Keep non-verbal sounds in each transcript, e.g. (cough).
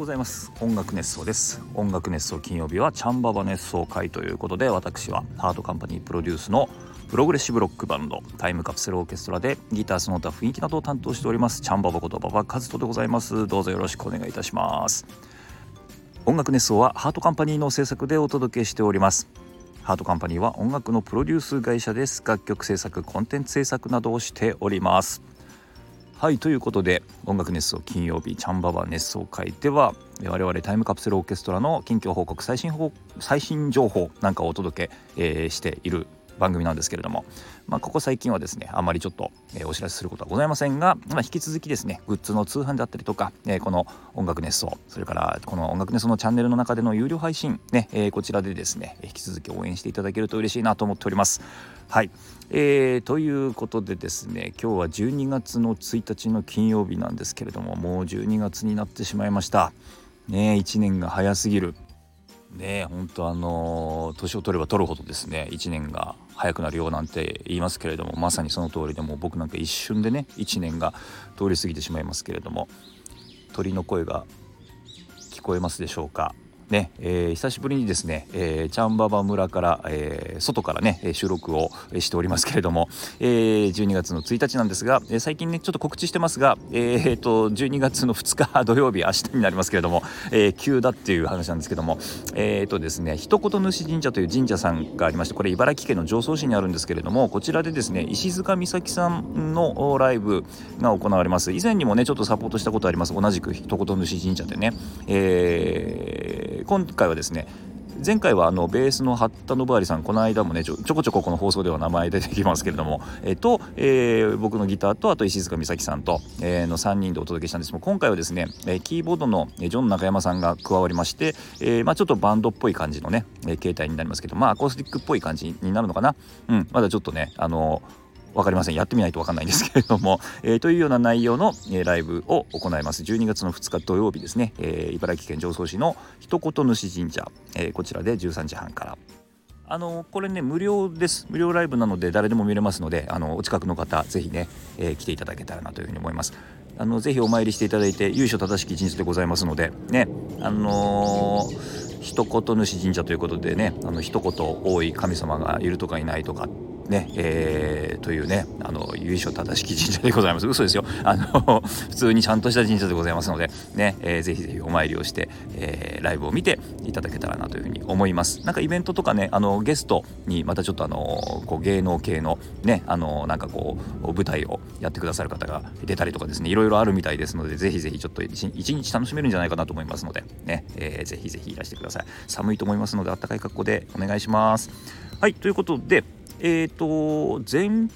ございます音楽熱想です音楽熱想金曜日はチャンババ熱想回ということで私はハートカンパニープロデュースのプログレッシブロックバンドタイムカプセルオーケストラでギターその他雰囲気などを担当しておりますチャンババことババカズトでございますどうぞよろしくお願いいたします音楽熱想はハートカンパニーの制作でお届けしておりますハートカンパニーは音楽のプロデュース会社です楽曲制作コンテンツ制作などをしておりますはいということで音楽熱奏金曜日チャンババ熱奏会では我々タイムカプセルオーケストラの近況報告最新報最新情報なんかをお届け、えー、している番組なんですけれども、まあ、ここ最近はですねあまりちょっと、えー、お知らせすることはございませんが、まあ、引き続きですねグッズの通販であったりとか、えー、この音楽熱奏それからこの音楽熱奏のチャンネルの中での有料配信ね、えー、こちらでですね引き続き応援していただけると嬉しいなと思っております。はい、えー、ということでですね今日は12月の1日の金曜日なんですけれどももう12月になってしまいました。ね1年が早すぎる。ね本当あの年を取れば取るほどですね1年が早くなるよなんて言いますけれどもまさにその通りでも僕なんか一瞬でね1年が通り過ぎてしまいますけれども鳥の声が聞こえますでしょうか？ね、えー、久しぶりにですね、えー、チャンババ村から、えー、外からね収録をしておりますけれども、えー、12月の1日なんですが、え、最近ねちょっと告知してますが、えー、と12月の2日 (laughs) 土曜日明日になりますけれども、えー、急だっていう話なんですけどもえっ、とですね一言主神社という神社さんがありましてこれ茨城県の常総市にあるんですけれどもこちらでですね石塚美咲さんのライブが行われます。以前にもねちょっとサポートしたことあります。同じく一言主神社でね、えー今回はですね前回はあのベースの八田信有さんこの間もねちょこちょここの放送では名前出てきますけれども、えっと、えー、僕のギターとあと石塚美咲さんと、えー、の3人でお届けしたんです。けど今回はですねえキーボードのジョン中山さんが加わりまして、え、まあ、ちょっとバンドっぽい感じのねえ形態になりますけどまあアコースティックっぽい感じになるのかな。うんまだちょっとねあの分かりません。やってみないと分かんないんですけれども、(laughs) えー、というような内容の、えー、ライブを行います。12月の2日土曜日ですね、えー、茨城県常総市の一言主神社、えー、こちらで13時半から。あのこれね無料です。無料ライブなので誰でも見れますのであのお近くの方ぜひね、えー、来ていただけたらなというふうに思います。あのぜひお参りしていただいて由緒正しき神社でございますのでねあのー、一言主神社ということでねあの一言多い神様がいるとかいないとかね、えー、というね、あの、由緒正しき神社でございます。嘘ですよ。あの、普通にちゃんとした神社でございますので、ね、えー、ぜひぜひお参りをして、えー、ライブを見ていただけたらなというふうに思います。なんかイベントとかね、あの、ゲストにまたちょっとあの、こう芸能系のね、あの、なんかこう、舞台をやってくださる方が出たりとかですね、いろいろあるみたいですので、ぜひぜひちょっと一日楽しめるんじゃないかなと思いますので、ね、えー、ぜひぜひいらしてください。寒いと思いますので、あったかい格好でお願いします。はい、ということで、えっ、ー、と前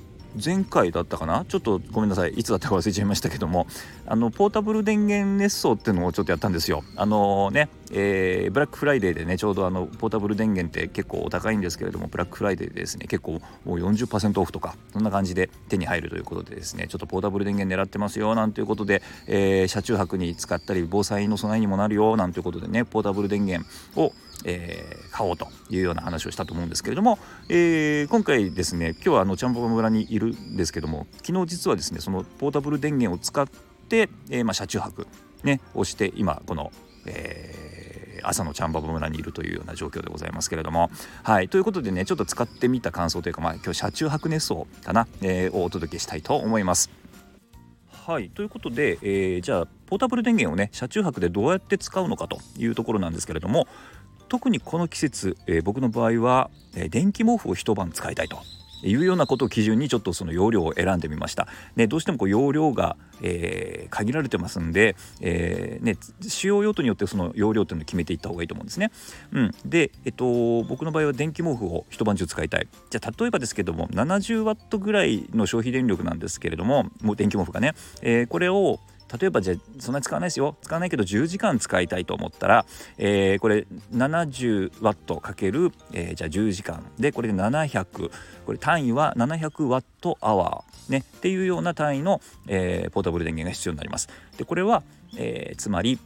前回だったかな？ちょっとごめんなさい。いつだったか忘れちゃいましたけども。あのポータブル電源熱想っていうのをちょっとやったんですよ。あのね、えー、ブラックフライデーでねちょうどあのポータブル電源って結構お高いんですけれどもブラックフライデーでですね結構もう40%オフとかそんな感じで手に入るということでですねちょっとポータブル電源狙ってますよなんていうことで、えー、車中泊に使ったり防災の備えにもなるよなんていうことでねポータブル電源をえー、買おうというような話をしたと思うんですけれども、えー、今回ですね今日はあのチャンポバ村にいるんですけども昨日実はですねそのポータブル電源を使って、えー、まあ、車中泊、ね、をして今この、えー、朝のチャンババ村にいるというような状況でございますけれども。はいということでねちょっと使ってみた感想というか、まあ、今日車中泊熱奏かな、えー、をお届けしたいと思います。はいということで、えー、じゃあポータブル電源をね車中泊でどうやって使うのかというところなんですけれども特にこの季節、えー、僕の場合は、えー、電気毛布を一晩使いたいというようなことを基準にちょっとその容量を選んでみました。ね、どうしてもこう容量が、えー、限られてますんで、えー、ね、使用用途によってその容量っていうのを決めていった方がいいと思うんですね。うん、で、えっと、僕の場合は電気毛布を一晩中使いたい。じゃあ例えばですけども70ワットぐらいの消費電力なんですけれどももう電気毛布がね、えー、これを例えばじゃあそんなに使わないですよ。使わないけど10時間使いたいと思ったら、えー、これ 70W かける、えー、じゃあ10時間。でこれで700これ単位は 700W アワー。ね。っていうような単位の、えー、ポータブル電源が必要になります。でこれは、えー、つまり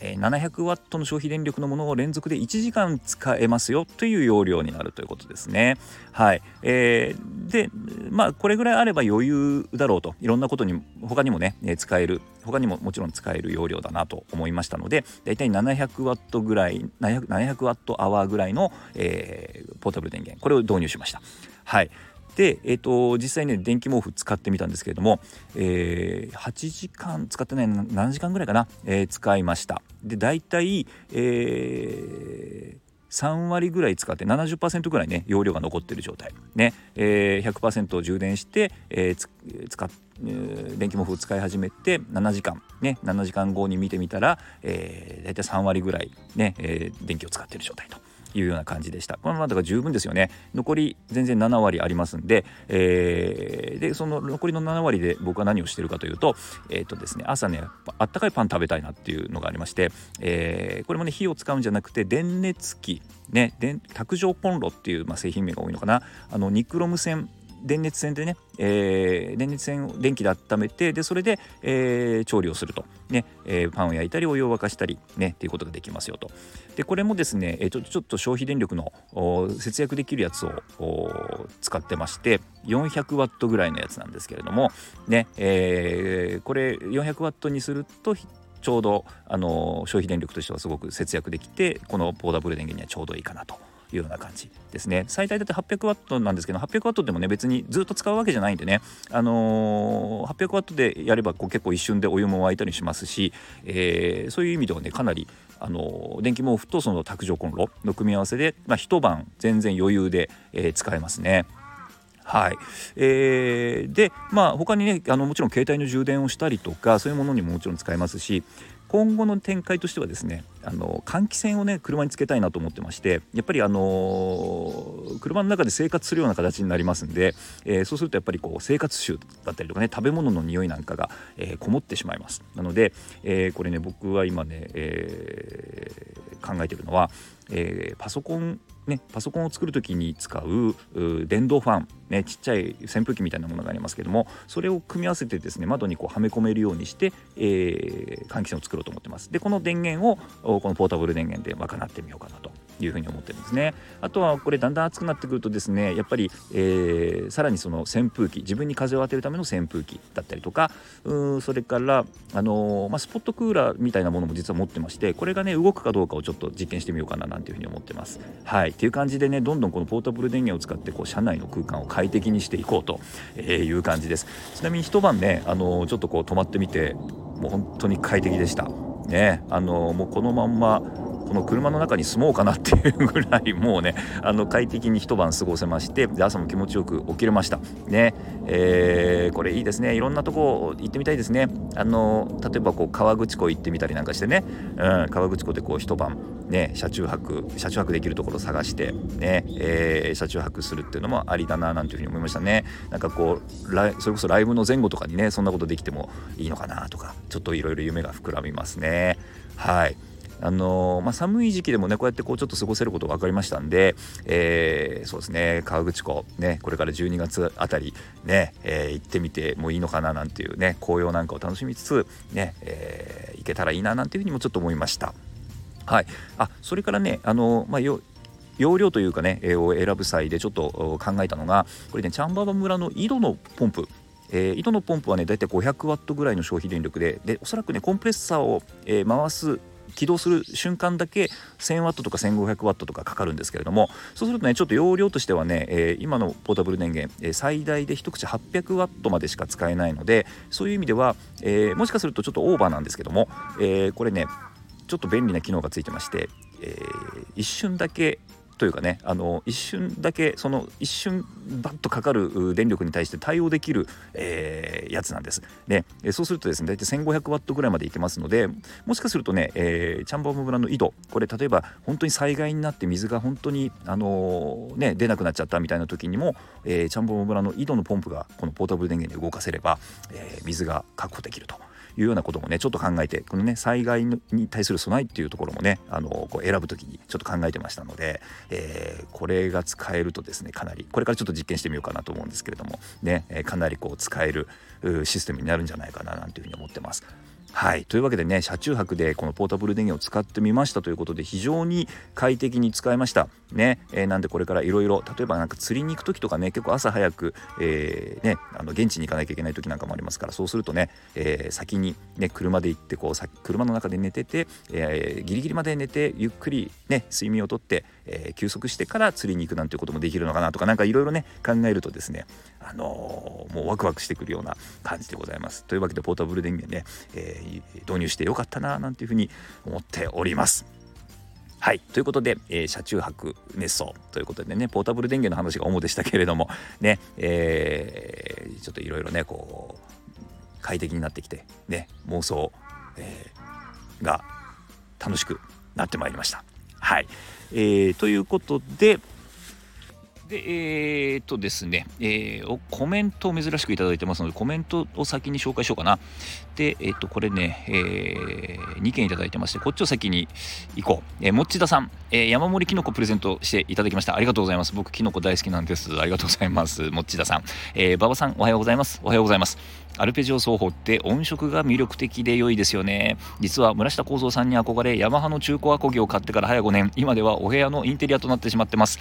700ワットの消費電力のものを連続で1時間使えますよという容量になるということですね。はい、えー、でまあこれぐらいあれば余裕だろうといろんなことに他にもね使える他にももちろん使える容量だなと思いましたのでだいたい700ワットぐらい700ワットアワーぐらいの、えー、ポータブル電源これを導入しました。はいで、えーと、実際ね電気毛布使ってみたんですけれども、えー、8時間使ってない7時間ぐらいかな、えー、使いました。で大体、えー、3割ぐらい使って70%ぐらいね容量が残ってる状態。ね、えー、100%充電して、えー、使っ電気毛布を使い始めて7時間。ね。7時間後に見てみたら、えー、大体3割ぐらいね、えー、電気を使ってる状態と。いうような感じでした。このままだ十分ですよね。残り全然7割ありますんで,、えー、でその残りの7割で僕は何をしてるかというとえっ、ー、とですね朝ねあったかいパン食べたいなっていうのがありまして、えー、これもね火を使うんじゃなくて電熱器ね卓上コンロっていう、まあ、製品名が多いのかな。あのニクロム線電熱線でね、えー、電熱線を電気で温めてでそれで、えー、調理をすると、ねえー、パンを焼いたりお湯を沸かしたりねっていうことができますよと。でこれもですね、えー、ちょちょっと消費電力の節約できるやつを使ってまして400ワットぐらいのやつなんですけれどもね、えー、これ400ワットにするとちょうどあの消費電力としてはすごく節約できてこのポータブル電源にはちょうどいいかなと。いうような感じですね。最大だって800ワットなんですけど800ワットでもね別にずっと使うわけじゃないんでね。あのー、800ワットでやればこう結構一瞬でお湯も沸いたりしますし、えー、そういう意味ではねかなりあの電気毛布とその卓上コンロの組み合わせで、まあ、一晩全然余裕で、えー、使えますね。はい。えー、でまあ他にねあのもちろん携帯の充電をしたりとかそういうものにももちろん使えますし今後の展開としてはですねあの換気扇をね車につけたいなと思ってましてやっぱりあの車の中で生活するような形になりますんで、えー、そうするとやっぱりこう生活臭だったりとかね食べ物の匂いなんかが、えー、こもってしまいます。なので、えー、これね僕は今ね、え考えてるのは、えパソコンね、パソコンを作る時に使う電動ファン、ね、ちっちゃい扇風機みたいなものがありますけどもそれを組み合わせてですね窓にこうはめ込めるようにして、えー、換気扇を作ろうと思ってます。でこの電源をこのポータブル電源で賄ってみようかなと。いうふうに思ってるんですね。あとはこれだんだん暑くなってくるとですねやっぱり、えー、さらにその扇風機自分に風を当てるための扇風機だったりとかうそれからあのー、まあ、スポットクーラーみたいなものも実は持ってましてこれがね動くかどうかをちょっと実験してみようかななんていうふうに思ってます。はい。っていう感じでねどんどんこのポータブル電源を使ってこう車内の空間を快適にしていこうという感じです。ちなみに一晩ねあのー、ちょっとこう泊まってみてもう本当に快適でした。ね。あのもうこのまんまこの車の中に住もうかなっていうぐらいもうね (laughs) あの快適に一晩過ごせましてで朝も気持ちよく起きれました。ね。えー、これいいですね。いろんなとこ行ってみたいですね。あの例えばこう河口湖行ってみたりなんかしてね、うん、河口湖でこう一晩ね車中泊車中泊できるところ探してね、えー、車中泊するっていうのもありだななんていうふうに思いましたね。なんかこうライそれこそライブの前後とかにねそんなことできてもいいのかなとかちょっといろいろ夢が膨らみますね。はい。あの、まあ、寒い時期でもねこうやってこうちょっと過ごせることが分かりましたんで、えー、そうですね河口湖ねこれから12月あたりね、えー、行ってみてもいいのかななんていうね紅葉なんかを楽しみつつね、えー、行けたらいいななんていうふうにもちょっと思いました。はい、あそれからねあのまあ容量というかね、え、を選ぶ際でちょっと考えたのがこれねチャンババ村の井戸のポンプえー、井戸のポンプはね大体500ワットぐらいの消費電力ででおそらくねコンプレッサーを、えー、回す起動する瞬間だけ 1000W とか 1500W とかかかるんですけれどもそうするとねちょっと容量としてはね、えー、今のポータブル電源、えー、最大で一口 800W までしか使えないのでそういう意味では、えー、もしかするとちょっとオーバーなんですけども、えこれねちょっと便利な機能がついてまして、え一瞬だけというかねあの一瞬だけその一瞬バッとかかる電力に対して対応できる、えー、やつなんです。でそうするとですね大体1500ワットぐらいまでいけますのでもしかするとね、えー、チャンバーム村の井戸これ例えば本当に災害になって水が本当にあのー、ね出なくなっちゃったみたいな時にも、えー、チャンバーム村の井戸のポンプがこのポータブル電源で動かせれば、え、水が確保できると。いうようなこともねちょっと考えてこのね災害に対する備えっていうところもねあのこう選ぶ時にちょっと考えてましたので、えー、これが使えるとですねかなりこれからちょっと実験してみようかなと思うんですけれどもね、えかなりこう使えるシステムになるんじゃないかななんていうふうに思ってます。はい。というわけでね車中泊でこのポータブル電源を使ってみましたということで非常に快適に使いました。ね、えー、なんでこれからいろいろ例えばなんか釣りに行く時とかね結構朝早く、えー、ね、あの現地に行かなきゃいけない時なんかもありますからそうするとね、えー、先にね車で行ってこう車の中で寝てて、えー、ギリギリまで寝てゆっくりね睡眠をとって、えー、休息してから釣りに行くなんていうこともできるのかなとか何かいろいろね考えるとですねあのー、もうワクワクしてくるような感じでございますというわけでポータブル電源ね、えー、導入してよかったななんていうふうに思っておりますはい。ということで、えー、車中泊熱奏ということでね、ポータブル電源の話が主でしたけれども、ね、えー、ちょっといろいろね、こう、快適になってきて、ね、妄想、えー、が楽しくなってまいりました。はい。えー、ということで、で、えー、っとですね、えー、コメントを珍しくいただいてますので、コメントを先に紹介しようかな。で、えー、っと、これね、えー、2件いただいてまして、こっちを先に行こう。えー、もっちださん、えー、山盛りきのこプレゼントしていただきました。ありがとうございます。僕、きのこ大好きなんです。ありがとうございます。もっちださん。えー、馬場さん、おはようございます。おはようございます。アルペジオ奏法って音色が魅力的で良いですよね。実は村下幸三さんに憧れ、ヤマハの中古アコギを買ってから早5年、今ではお部屋のインテリアとなってしまってます。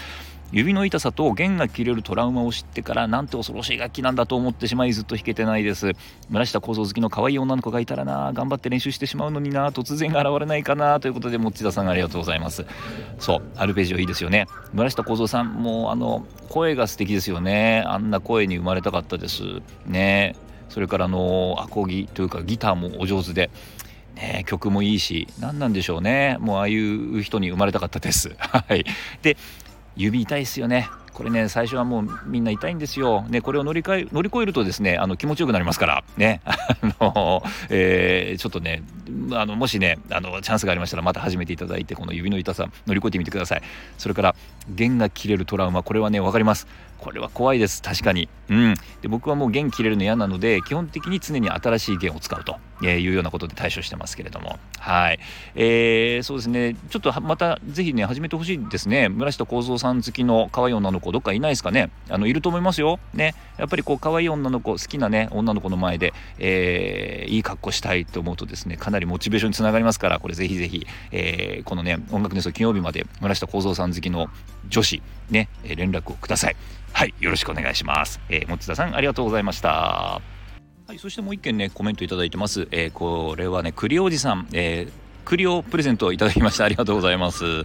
指の痛さと弦が切れるトラウマを知ってからなんて恐ろしい楽器なんだと思ってしまいずっと弾けてないです。村下幸三好きの可愛い女の子がいたらな頑張って練習してしまうのにな突然現れないかなということで持田さんありがとうございます。そうアルペジオいいですよね。村下幸三さんもあの声が素敵ですよね。あんな声に生まれたかったです。ね。それからあのアコギというかギターもお上手で。ね、曲もいいし何なんでしょうね。もうああいう人に生まれたかったです。(laughs) はい。で指痛いですよね。これね最初はもうみんな痛いんですよ、ね、これを乗り換え乗り越えるとですねあの気持ちよくなりますから。ね。(laughs) あの、えー、ちょっとねあのもしねあのチャンスがありましたらまた始めていただいてこの指の痛さ乗り越えてみてください。それから弦が切れるトラウマこれはね分かります。これは怖いです。確かに。うん。で僕はもう弦切れるの嫌なので基本的に常に新しい弦を使うと。えーいうようなことで対処してますけれども。はい、えー、そうですね。ちょっとまたぜひね始めてほしいですね。村下幸三さん好きの可愛い女の子どっかいないですかね？あのいると思いますよ。ね。やっぱりこう可愛い女の子好きなね女の子の前で、えー、いい格好したいと思うとですねかなりモチベーションにつながりますからこれぜひぜひ、えー、このね音楽ネス金曜日まで村下幸三さん好きの女子ね連絡をください。はい。よろしくお願いします、えー、持田さんありがとうございました。はい、そしてもう一件ね、コメントいただいてます。えー、これはね、栗おじさん、えー、栗をプレゼントいただきました。ありがとうございます。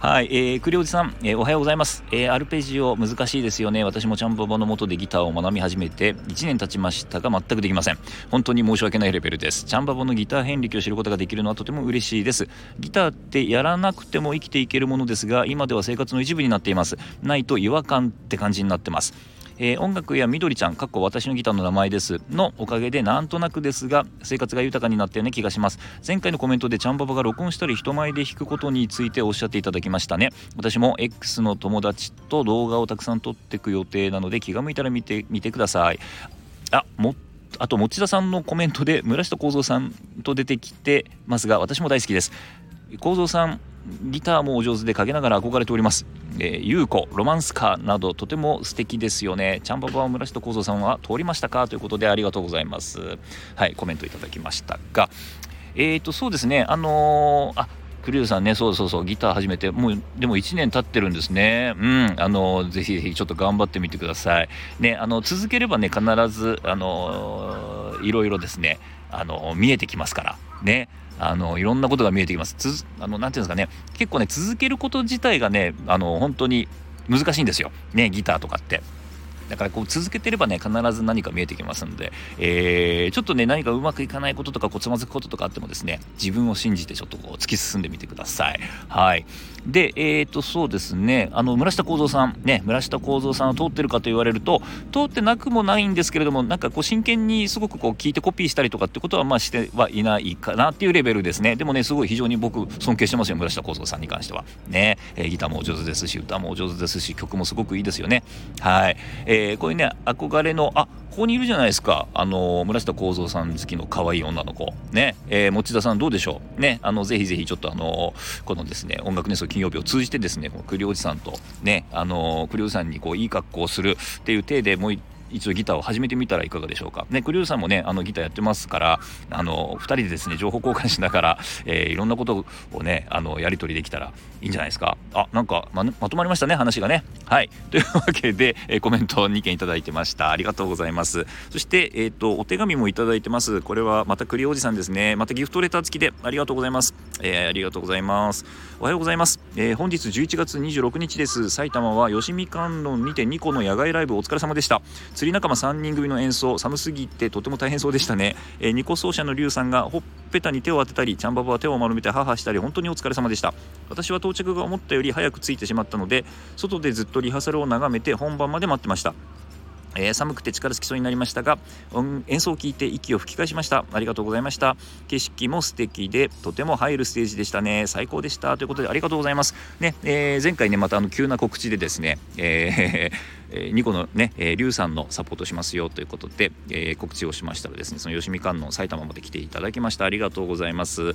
はい、えー、栗おじさん、えー、おはようございます。えー、アルペジオ難しいですよね。私もちゃんぽぼの元でギターを学び始めて1年経ちましたが全くできません。本当に申し訳ないレベルです。ちゃんぽぼのギター遍歴を知ることができるのはとても嬉しいです。ギターってやらなくても生きていけるものですが、今では生活の一部になっています。ないと違和感って感じになってます。えー、音楽やみどりちゃんかっこ私のギターの名前です。のおかげでなんとなくですが生活が豊かになったような気がします。前回のコメントでちゃんババが録音したり人前で弾くことについておっしゃっていただきましたね。私も X の友達と動画をたくさん撮っていく予定なので気が向いたら見てみてください。あもあと持田さんのコメントで村下幸三さんと出てきてますが私も大好きです。幸三さんギターもお上手でかけながら憧れております。えー、優子、ロマンスカーなどとても素敵ですよね。ちゃんばば村下幸三さんは通りましたか？ということでありがとうございます。はい、コメントいただきましたが、えっ、ー、と、そうですね、あのー、あ、クリューさんね、そうそうそう、ギター始めて、もう、でも1年経ってるんですね。うん、あの、ぜひぜひちょっと頑張ってみてください。ね、あの、続ければね、必ず、あの、いろいろですね、あの、見えてきますから、ね。あのいろんなことが見えてきます。つあのなんていうんですかね結構ね続けること自体がねあの本当に難しいんですよねギターとかって。だからこう続けてればね必ず何か見えてきますので、えー、ちょっとね何かうまくいかないこととかこうつまずくこととかあってもですね自分を信じてちょっとこう突き進んでみてください。はい。でえー、とそうですね。あの村下幸三さんね村下幸三さんを通ってるかと言われると通ってなくもないんですけれどもなんかこう真剣にすごくこう聞いてコピーしたりとかってことはまあしてはいないかなっていうレベルですね。でもねすごい非常に僕尊敬してますよ村下幸三さんに関しては。ね、えー、ギターもお上手ですし歌もお上手ですし曲もすごくいいですよね。はい、えーえー、こういうね憧れのあここにいるじゃないですか。あの村下幸三さん好きの可愛い女の子。ね、えー、持田さんどうでしょう。ね。あのぜひぜひちょっとあのこのですね音楽ネスト金曜日を通じてですね栗おじさんとね。あの栗おじさんにこういい格好をするっていう体でもう一度ギターを始めてみたらいかがでしょうか。ねクリューさんもねあのギターやってますからあの2人でですね情報交換しながら、(laughs) えー、いろんなことをねあのやり取りできたらいいんじゃないですか。あなんかままとまりましたね話がね。はい。(laughs) というわけで、えー、コメント2件いただいてました。ありがとうございます。そしてえっ、ー、とお手紙もいただいてます。これはまたクリおじさんですね。またギフトレター付きでありがとうございます、えー、ありがとうございます。おはようございます、えー、本日11月26日です。埼玉は吉見観音にて2個の野外ライブお疲れ様でした。釣り仲間3人組の演奏寒すぎてとても大変そうでしたね、えー、2個奏者のリュウさんがほっぺたに手を当てたりちゃんババは手を丸めてハハしたり本当にお疲れ様でした。私は到着が思ったより早く着いてしまったので外でずっとリハーサルを眺めて本番まで待ってました。えー、寒くて力尽きそうになりましたが演奏を聴いて息を吹き返しました。ありがとうございました。景色も素敵でとても入るステージでしたね。最高でした。ということでありがとうございます。ね、えー、前回ねまたあの急な告知でですね、えーえー、ニコのね、えー、リュウさんのサポートしますよ。ということで、えー、告知をしましたらですねその吉見観音埼玉まで来ていただきました。ありがとうございます。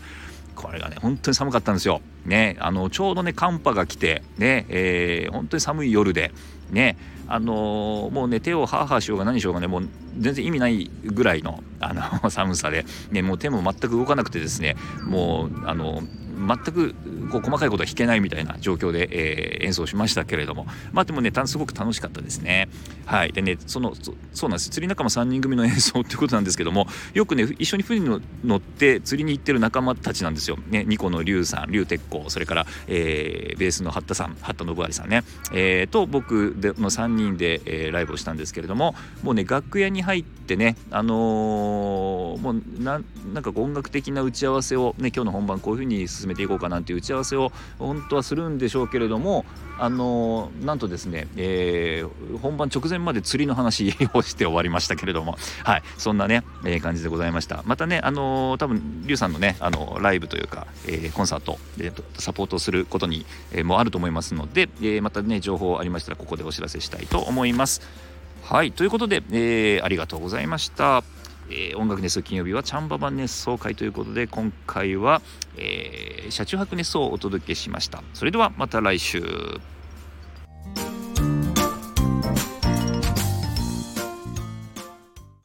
これがね本当に寒かったんですよ。ねあのちょうどね寒波が来てね、えー、本当に寒い夜でねあのー、もうね手をハーハーしようが何しようがねもう全然意味ないぐらいのあの寒さで、ね、もう手も全く動かなくてですねもうあの全くこう細かいことは弾けないみたいな状況で、えー、演奏しましたけれども。まあでもねすごく楽しかったですね。はい。でねそのそうなんです。釣り仲間3人組の演奏っていうことなんですけどもよくね一緒に船に乗って釣りに行ってる仲間たちなんですよ。ねニコの龍さん龍鉄工それから、えー、ベースの八田さん八田信有さんね、えー、と僕での3人で、えー、ライブをしたんですけれどももうね楽屋に入ってねあのー、もうななんか音楽的な打ち合わせをね今日の本番こういうふうに進めていこうかなんていう打ち合わせを本当はするんでしょうけれどもあのなんとですね、えー、本番直前まで釣りの話をして終わりましたけれども (laughs) はいそんなね、えー、感じでございました。またねあの、多分リュウさんのねあのライブというか、えー、コンサートでサポートすることに、えー、もあると思いますので、えー、またね情報ありましたらここでお知らせしたいと思います。はいということで、えー、ありがとうございました。えー、音楽熱奏金曜日はチャンババン熱奏会ということで今回は、えー、車中泊熱奏をお届けしました。それではまた来週。